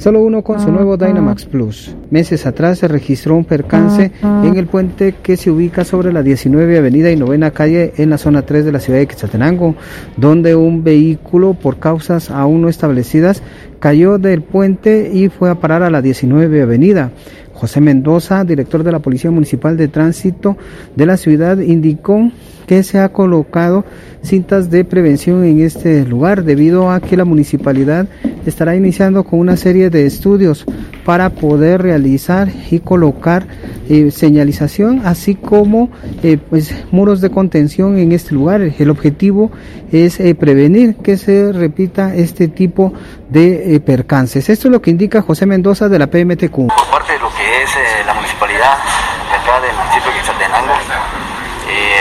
Solo uno con su nuevo Dynamax Plus. Meses atrás se registró un percance en el puente que se ubica sobre la 19 Avenida y Novena Calle en la zona 3 de la ciudad de Quetzaltenango, donde un vehículo por causas aún no establecidas cayó del puente y fue a parar a la 19 Avenida. José Mendoza, director de la Policía Municipal de Tránsito de la ciudad, indicó que se ha colocado cintas de prevención en este lugar debido a que la municipalidad estará iniciando con una serie de estudios para poder realizar y colocar eh, señalización así como eh, pues muros de contención en este lugar. El objetivo es eh, prevenir que se repita este tipo de percances. Esto es lo que indica José Mendoza de la PMTQ que es la municipalidad de acá del municipio de Quetzaltenango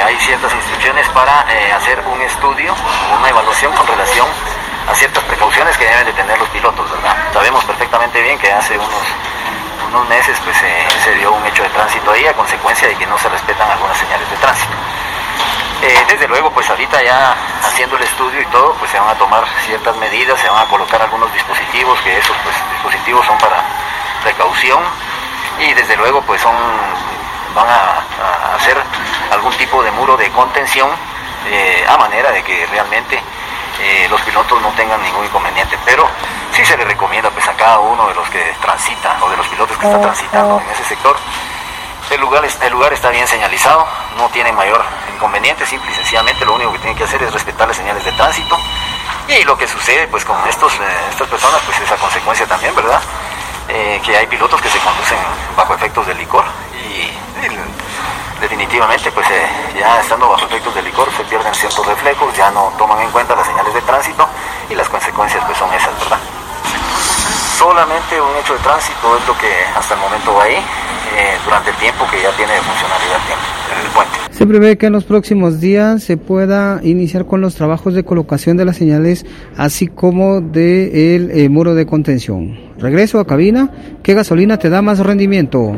hay ciertas instrucciones para hacer un estudio una evaluación con relación a ciertas precauciones que deben de tener los pilotos, ¿verdad? Sabemos perfectamente bien que hace unos, unos meses pues, se dio un hecho de tránsito ahí a consecuencia de que no se respetan algunas señales de tránsito. Eh, desde luego, pues ahorita ya haciendo el estudio y todo, pues se van a tomar ciertas medidas, se van a colocar algunos dispositivos, que esos pues, dispositivos son para precaución luego pues son van a, hacer algún tipo de muro de contención eh, a manera de que realmente eh, los pilotos no tengan ningún inconveniente, pero sí se le recomienda pues a cada uno de los que transitan o de los pilotos que están transitando en ese sector. El lugar, el lugar está bien señalizado, no tiene mayor inconveniente, simple y sencillamente lo único que tienen que hacer es respetar las señales de tránsito. Y lo que sucede pues con estos, eh, estas personas pues es a consecuencia también, ¿verdad? Eh, que hay pilotos que se conducen bajo efectos de licor y definitivamente pues eh, ya estando bajo efectos de licor se pierden ciertos reflejos, ya no toman en cuenta las señales de tránsito y las consecuencias pues son esas, ¿verdad? Solamente un hecho de tránsito es lo que hasta el momento va ahí, eh, durante el tiempo que ya tiene funcionalidad puente. Se prevé que en los próximos días se pueda iniciar con los trabajos de colocación de las señales, así como de eh, muro de contención. Regreso a cabina. ¿Qué gasolina te da más rendimiento?